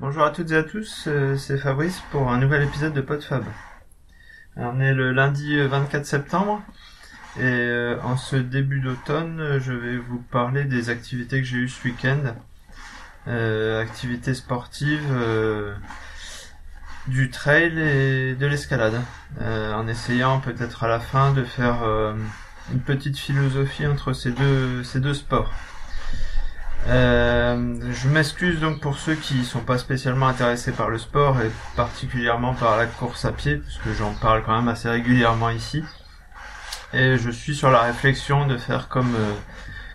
Bonjour à toutes et à tous, euh, c'est Fabrice pour un nouvel épisode de PodFab. On est le lundi 24 septembre et euh, en ce début d'automne, je vais vous parler des activités que j'ai eues ce week-end. Euh, activités sportives, du trail et de l'escalade. en essayant peut-être à la fin de faire une petite philosophie entre ces deux sports. Euh, je m'excuse donc pour ceux qui sont pas spécialement intéressés par le sport et particulièrement par la course à pied, puisque j'en parle quand même assez régulièrement ici. Et je suis sur la réflexion de faire comme euh,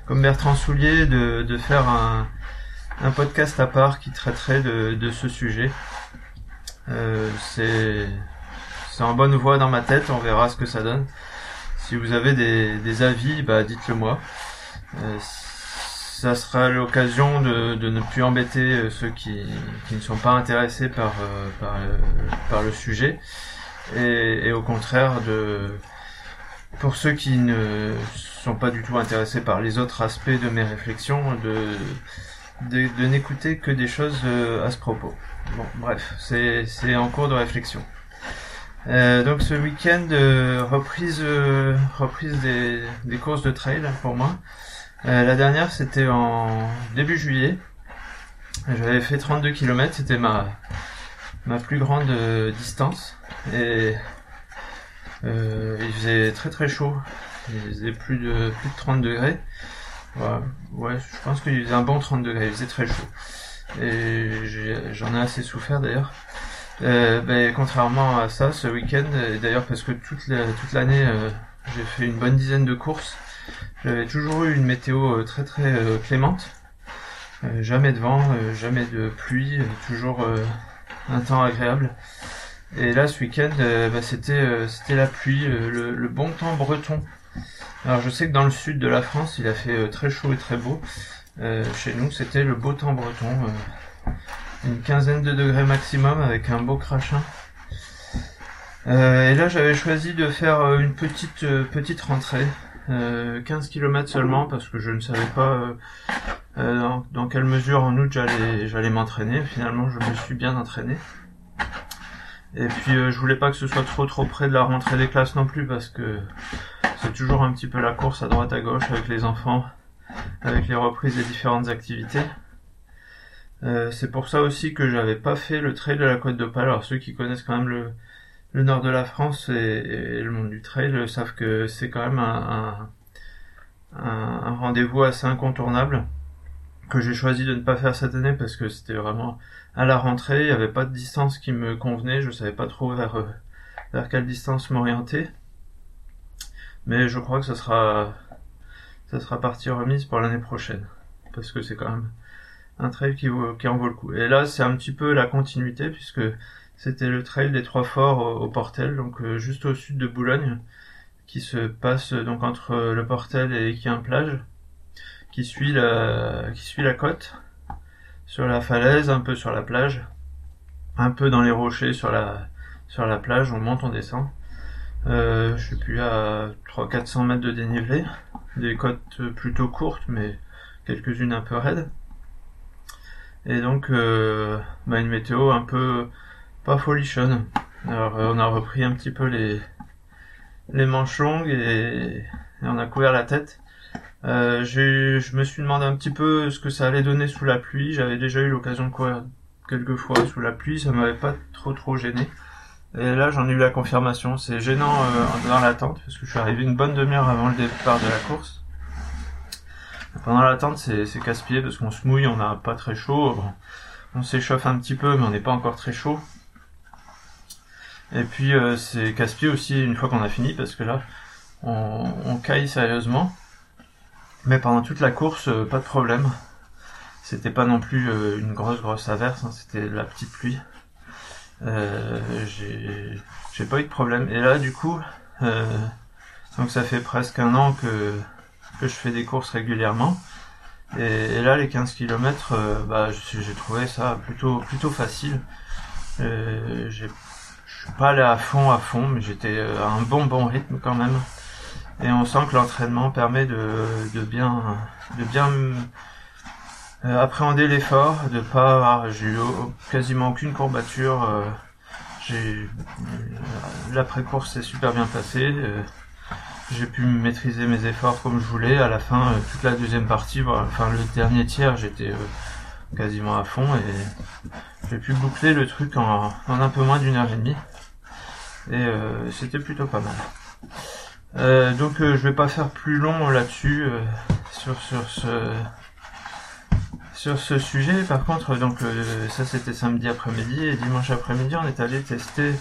comme Bertrand Soulier, de, de faire un, un podcast à part qui traiterait de, de ce sujet. Euh, c'est en bonne voie dans ma tête, on verra ce que ça donne. Si vous avez des, des avis, bah dites-le moi. Euh, ça sera l'occasion de, ne plus embêter euh, ceux qui, ne sont pas intéressés par, euh, euh, le sujet et, au contraire de pour ceux qui ne sont pas du tout intéressés par les autres aspects de mes réflexions de, de, n'écouter que des choses à ce propos. Bon, bref, c'est, en cours de réflexion. Donc ce week-end, reprise, reprise des, des courses de trail pour moi. Euh, la dernière, c'était en début juillet. J'avais fait 32 km, c'était ma, ma plus grande euh, distance. Et euh, il faisait très très chaud. Il faisait plus de, plus de 30 degrés. Ouais, je pense qu'il faisait un bon 30 degrés, il faisait très chaud. Et j'en ai, assez souffert d'ailleurs. Euh, ben, contrairement à ça, ce week-end, d'ailleurs parce que toute l'année, j'ai fait une bonne dizaine de courses. J'avais toujours eu une météo euh, très très euh, clémente. Euh, jamais de vent, jamais de pluie, toujours un temps agréable. Et là, ce week-end, bah, c'était c'était la pluie, le, bon temps breton. Alors, je sais que dans le sud de la France, il a fait très chaud et très beau. chez nous, c'était le beau temps breton, une quinzaine de degrés maximum avec un beau crachin. et là, j'avais choisi de faire une petite petite rentrée. 15 euh, km seulement parce que je ne savais pas euh, euh, dans, quelle mesure en août j'allais j'allais m'entraîner. Finalement, je me suis bien entraîné. Et puis je voulais pas que ce soit trop trop près de la rentrée des classes non plus parce que c'est toujours un petit peu la course à droite à gauche avec les enfants, avec les reprises des différentes activités. c'est pour ça aussi que j'avais pas fait le trail de la Côte d'Opale. Alors ceux qui connaissent quand même le, le nord de la France et, le monde du trail savent que c'est quand même un, rendez-vous assez incontournable que j'ai choisi de ne pas faire cette année parce que c'était vraiment à la rentrée, il n'y avait pas de distance qui me convenait, je savais pas trop vers, vers quelle distance m'orienter. Mais je crois que ça sera ça sera partie remise pour l'année prochaine parce que c'est quand même un trail qui, qui en vaut le coup. Et là, c'est un petit peu la continuité puisque c'était le trail des Trois Forts au, Portel, donc euh, juste au sud de Boulogne, qui se passe donc entre le Portel et qui plage, qui suit la qui suit la côte, sur la falaise, un peu sur la plage, un peu dans les rochers sur la sur la plage, on monte, on descend. Euh, je suis plus à 300-400 mètres de dénivelé, des côtes plutôt courtes mais quelques-unes un peu raides. Et donc euh, bah une météo un peu pas folichonne. Alors euh, on a repris un petit peu les les manches et, on a couvert la tête. Euh, je me suis demandé un petit peu ce que ça allait donner sous la pluie. J'avais déjà eu l'occasion de courir quelques fois sous la pluie, ça m'avait pas trop trop gêné. Et là j'en ai eu la confirmation. C'est gênant euh, dans l'attente parce que je suis arrivé une bonne demi-heure avant le départ de la course. Pendant l'attente c'est casse-pied parce qu'on se mouille, on n'a pas très chaud. On s'échauffe un petit peu mais on n'est pas encore très chaud. Et puis euh, c'est casse-pied aussi une fois qu'on a fini parce que là on, caille sérieusement. Mais pendant toute la course, euh, pas de problème. C'était pas non plus euh, une grosse grosse averse, hein, c'était la petite pluie. j'ai pas eu de problème. Et là du coup, donc ça fait presque un an que, je fais des courses régulièrement. Et, là les 15 km, bah j'ai trouvé ça plutôt plutôt facile. Je suis pas allé à fond à fond, mais j'étais à un bon bon rythme quand même. Et on sent que l'entraînement permet de, de bien de bien euh, appréhender l'effort, de pas j'ai eu quasiment aucune courbature. Euh, j'ai l'après-course s'est super bien passé. j'ai pu maîtriser mes efforts comme je voulais. À la fin, toute la deuxième partie, enfin le dernier tiers, j'étais quasiment à fond et j'ai pu boucler le truc en, en un peu moins d'une heure et demie. Et c'était plutôt pas mal. Euh, donc euh, je vais pas faire plus long là-dessus euh, sur sur ce sur ce sujet. Par contre, donc ça c'était samedi après-midi et dimanche après-midi on est allé tester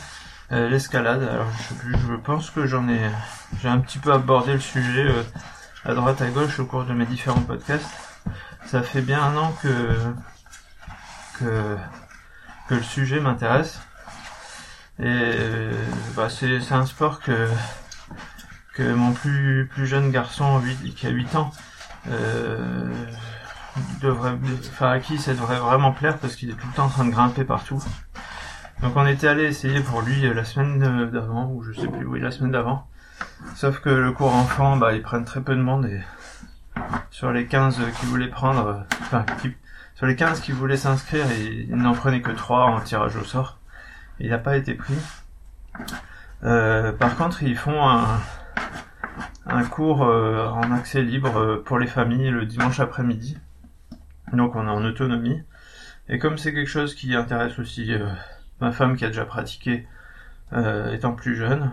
l'escalade. Alors je, je pense que j'en ai j'ai un petit peu abordé le sujet à droite à gauche au cours de mes différents podcasts. Ça fait bien un an que que que le sujet m'intéresse bah, c'est c'est un sport que que mon plus, plus jeune garçon qui a 8 ans euh, devrait, enfin à qui ça devrait vraiment plaire parce qu'il est tout le temps en train de grimper partout. Donc on était allé essayer pour lui euh, la semaine d'avant, ou je sais plus, oui la semaine d'avant. Sauf que le cours enfant, bah ils prennent très peu de monde et sur les 15 qui voulaient prendre, enfin sur les 15 qui voulaient s'inscrire, ils n'en prenaient que 3 en tirage au sort. Il n'a pas été pris. Euh, par contre, ils font un, cours euh, en accès libre euh, pour les familles le dimanche après-midi. Donc on est en autonomie. Et comme c'est quelque chose qui intéresse aussi ma femme qui a déjà pratiqué étant plus jeune,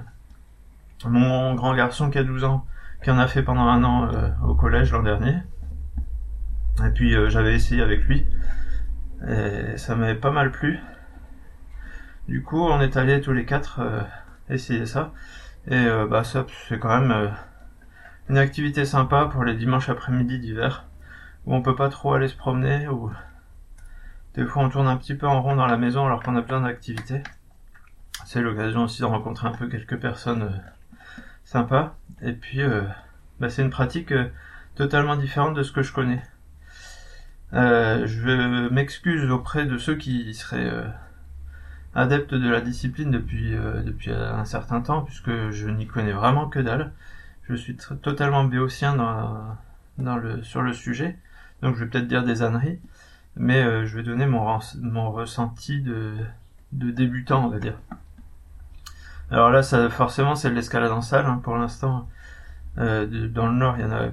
mon grand garçon qui a 12 ans, qui en a fait pendant un an au collège l'an dernier, et puis j'avais essayé avec lui, et ça m'avait pas mal plu. Du coup on est allés tous les quatre essayer ça. Et euh, bah ça c'est quand même euh, une activité sympa pour les dimanches après-midi d'hiver où on peut pas trop aller se promener ou des fois on tourne un petit peu en rond dans la maison alors qu'on a plein d'activités. C'est l'occasion aussi de rencontrer un peu quelques personnes euh, sympas et puis bah, c'est une pratique totalement différente de ce que je connais. je m'excuse auprès de ceux qui seraient adepte de la discipline depuis, euh, depuis un certain temps, puisque je n'y connais vraiment que dalle. Je suis totalement béotien sur le sujet, donc je vais peut-être dire des âneries, mais euh, je vais donner mon, mon ressenti de, débutant, on va dire. Alors là, forcément, c'est de l'escalade en salle, hein, pour l'instant. Euh, dans le nord, il y en a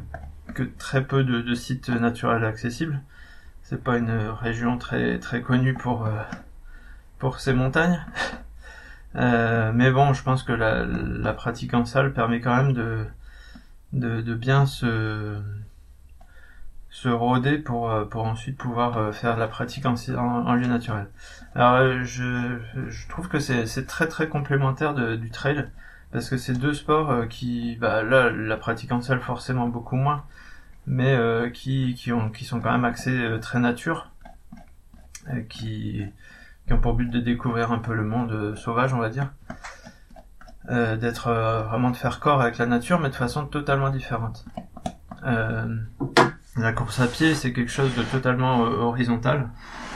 que très peu de, de sites naturels accessibles. C'est pas une région très très connue pour pour ces montagnes. Euh, mais bon, je pense que la, pratique en salle permet quand même de, de, bien se, se rôder pour, pour ensuite pouvoir euh, faire la pratique en, lieu naturel. Alors euh, je, je trouve que c'est très très complémentaire du trail parce que c'est deux sports qui, bah là, la pratique en salle forcément beaucoup moins, mais qui, qui, ont, qui sont quand même axés très nature, qui qui ont pour but de découvrir un peu le monde euh, sauvage, on va dire. Euh, d'être euh, vraiment de faire corps avec la nature, mais de façon totalement différente. la course à pied, c'est quelque chose de totalement horizontal.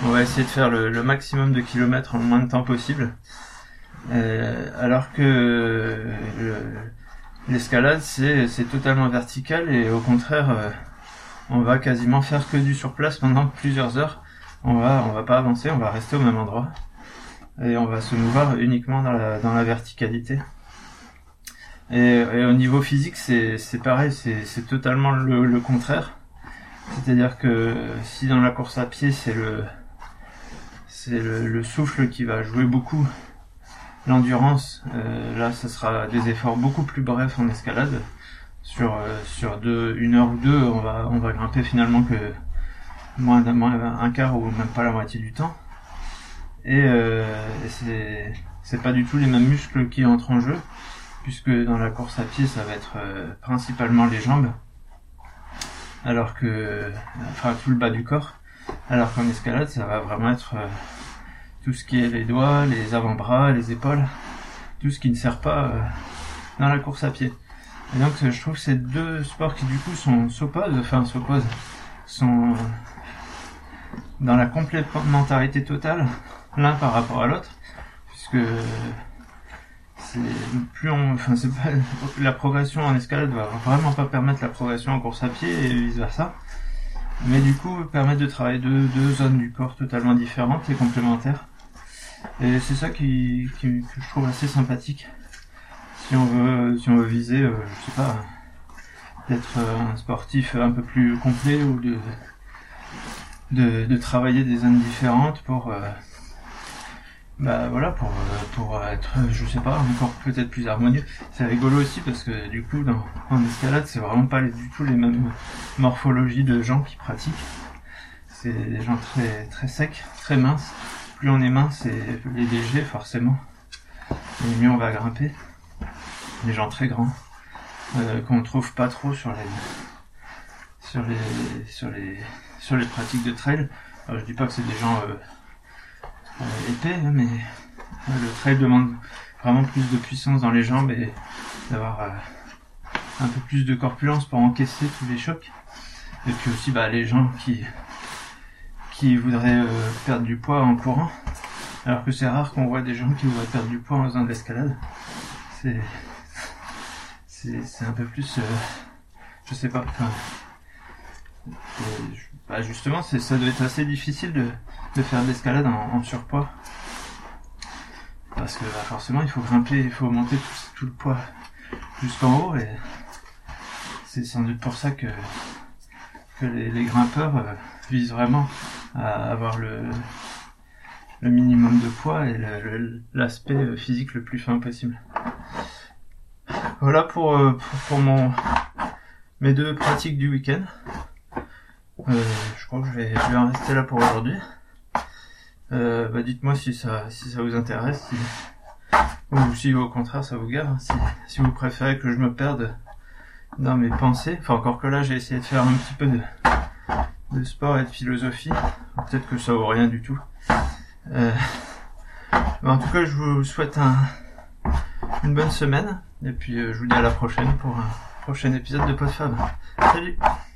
On va essayer de faire le, maximum de kilomètres en le moins de temps possible. alors que l'escalade, c'est totalement vertical et au contraire, on va quasiment faire que du sur place pendant plusieurs heures on va on va pas avancer, on va rester au même endroit et on va se mouvoir uniquement dans la verticalité. Et, au niveau physique, c'est c'est pareil, c'est c'est totalement le, contraire. C'est-à-dire que si dans la course à pied, c'est le le, le, souffle qui va jouer beaucoup l'endurance. Euh, là, ce sera des efforts beaucoup plus brefs en escalade. Sur euh, sur deux, une heure ou deux, on va on va grimper finalement que moins d'un quart ou même pas la moitié du temps. Et euh, c'est c'est pas du tout les mêmes muscles qui entrent en jeu, puisque dans la course à pied ça va être euh, principalement les jambes, alors que enfin tout le bas du corps, alors qu'en escalade ça va vraiment être euh, tout ce qui est les doigts, les avant-bras, les épaules, tout ce qui ne sert pas euh, dans la course à pied. Et donc je trouve que ces deux sports qui du coup sont s'opposent, enfin s'opposent, sont dans la complémentarité totale l'un par rapport à l'autre, puisque c'est plus on, enfin c'est pas la progression en escalade va vraiment pas permettre la progression en course à pied et vice versa. mais du coup permettent de travailler deux, zones du corps totalement différentes et complémentaires. Et c'est ça qui, qui, que je trouve assez sympathique. Si on veut, si on veut viser, euh, je sais pas, d'être un sportif un peu plus complet ou de, de, travailler des zones différentes pour, euh, bah voilà, pour, euh, pour être, je sais pas, encore peut-être plus harmonieux. C'est rigolo aussi parce que du coup, dans, en escalade, c'est vraiment pas du tout les mêmes morphologies de gens qui pratiquent. C'est des gens très, très secs, très minces. Plus on est mince et les légers, forcément, et mieux on va grimper. Des gens très grands, euh, qu'on trouve pas trop sur les, sur les, sur les, sur les pratiques de trail. Alors, je dis pas que c'est des gens euh, euh, épais, hein, mais euh, le trail demande vraiment plus de puissance dans les jambes et d'avoir un peu plus de corpulence pour encaisser tous les chocs. Et puis aussi bah, les gens qui, qui voudraient perdre du poids en courant. Alors que c'est rare qu'on voit des gens qui voudraient perdre du poids en faisant de l'escalade. C'est, un peu plus, je sais pas. enfin, bah, justement, ça doit être assez difficile de, faire de l'escalade en, surpoids. Parce que bah, forcément, il faut grimper, il faut monter tout, le poids jusqu'en haut et c'est sans doute pour ça que, que les, grimpeurs euh, visent vraiment à avoir le, minimum de poids et l'aspect euh, physique le plus fin possible. Voilà pour, euh, pour, pour mon, mes deux pratiques du week-end. Euh, je crois que je vais, en rester là pour aujourd'hui. Euh, bah dites-moi si ça, si ça vous intéresse, ou si au contraire ça vous gave, si, vous préférez que je me perde dans mes pensées. Enfin encore que là j'ai essayé de faire un petit peu de, sport et de philosophie. Peut-être que ça vaut rien du tout. Euh, mais en tout cas je vous souhaite un, une bonne semaine et puis je vous dis à la prochaine pour un prochain épisode de PodFab. Salut